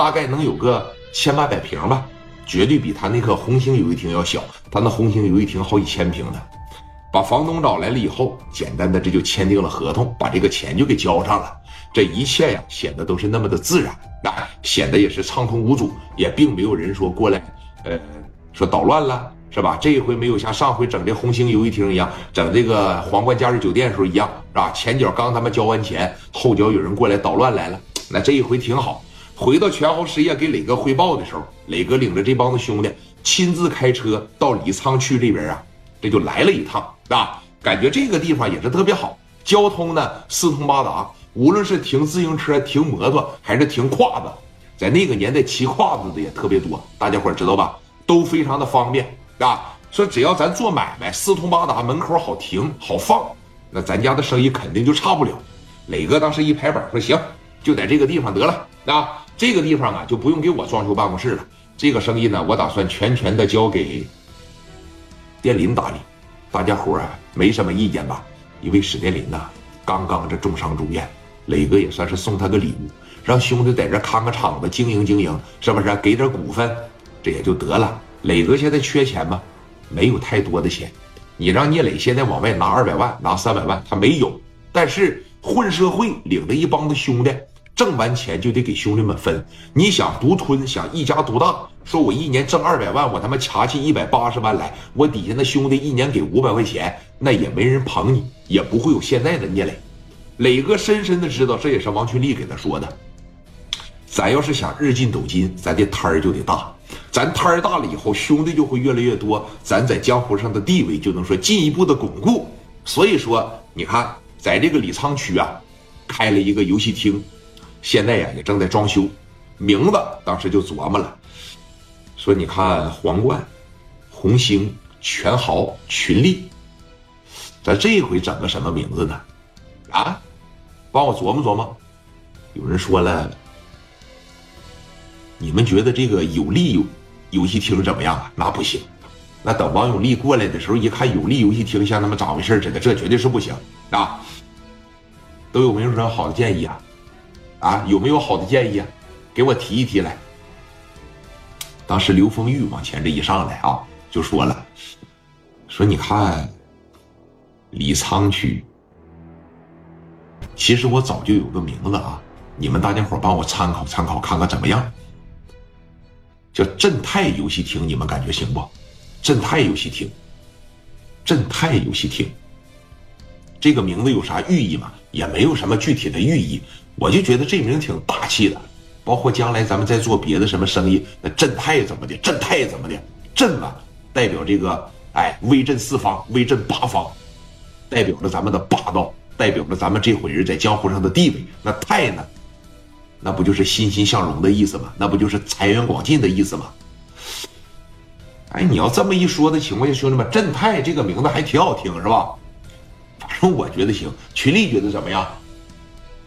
大概能有个千八百平吧，绝对比他那个红星游戏厅要小。他那红星游戏厅好几千平呢。把房东找来了以后，简单的这就签订了合同，把这个钱就给交上了。这一切呀，显得都是那么的自然，啊，显得也是畅通无阻，也并没有人说过来，呃，说捣乱了，是吧？这一回没有像上回整这红星游戏厅一样，整这个皇冠假日酒店时候一样，是吧？前脚刚他妈交完钱，后脚有人过来捣乱来了。那这一回挺好。回到全豪实业给磊哥汇报的时候，磊哥领着这帮子兄弟亲自开车到李沧区这边啊，这就来了一趟，啊，感觉这个地方也是特别好，交通呢四通八达。无论是停自行车、停摩托，还是停胯子，在那个年代骑胯子的也特别多，大家伙知道吧？都非常的方便啊。说只要咱做买卖，四通八达，门口好停好放，那咱家的生意肯定就差不了。磊哥当时一拍板说：“行，就在这个地方得了啊。这个地方啊，就不用给我装修办公室了。这个生意呢，我打算全权的交给店林打理。大家伙啊，没什么意见吧？因为史殿林呐，刚刚这重伤住院。”磊哥也算是送他个礼物，让兄弟在这看个场子，经营经营，是不是？给点股份，这也就得了。磊哥现在缺钱吗？没有太多的钱。你让聂磊现在往外拿二百万，拿三百万，他没有。但是混社会，领着一帮子兄弟，挣完钱就得给兄弟们分。你想独吞，想一家独大，说我一年挣二百万，我他妈掐起一百八十万来，我底下那兄弟一年给五百块钱，那也没人捧你，也不会有现在的聂磊。磊哥深深的知道，这也是王群力给他说的。咱要是想日进斗金，咱这摊儿就得大。咱摊儿大了以后，兄弟就会越来越多，咱在江湖上的地位就能说进一步的巩固。所以说，你看，在这个李沧区啊，开了一个游戏厅，现在呀也正在装修。名字当时就琢磨了，说你看皇冠、红星、全豪、群力，咱这一回整个什么名字呢？啊？帮我琢磨琢磨，有人说了，你们觉得这个有利游游戏厅怎么样啊？那不行，那等王永利过来的时候，一看有利游戏厅像他妈咋回事似的，这绝对是不行啊！都有没有什么好的建议啊？啊，有没有好的建议啊？给我提一提来。当时刘丰玉往前这一上来啊，就说了，说你看李沧区。其实我早就有个名字啊，你们大家伙帮我参考参考，看看怎么样？叫正泰游戏厅，你们感觉行不？正泰游戏厅，正泰游戏厅，这个名字有啥寓意吗？也没有什么具体的寓意，我就觉得这名挺大气的。包括将来咱们再做别的什么生意，那正泰怎么的？正泰怎么的？正啊，代表这个哎，威震四方，威震八方，代表着咱们的霸道。代表着咱们这伙人在江湖上的地位，那泰呢？那不就是欣欣向荣的意思吗？那不就是财源广进的意思吗？哎，你要这么一说的情况下，兄弟们，正泰这个名字还挺好听，是吧？反正我觉得行。群力觉得怎么样？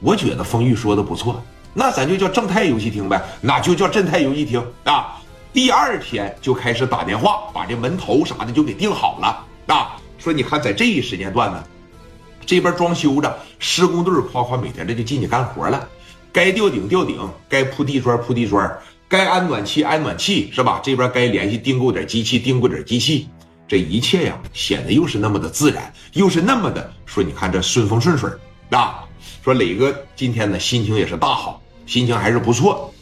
我觉得风玉说的不错，那咱就叫正泰游戏厅呗，那就叫正泰游戏厅啊。第二天就开始打电话，把这门头啥的就给定好了啊。说你看，在这一时间段呢。这边装修着，施工队夸夸每天这就进去干活了，该吊顶吊顶，该铺地砖铺地砖，该安暖气安暖气，是吧？这边该联系订购点机器订购点机器，这一切呀显得又是那么的自然，又是那么的说，你看这顺风顺水啊。说磊哥今天呢心情也是大好，心情还是不错。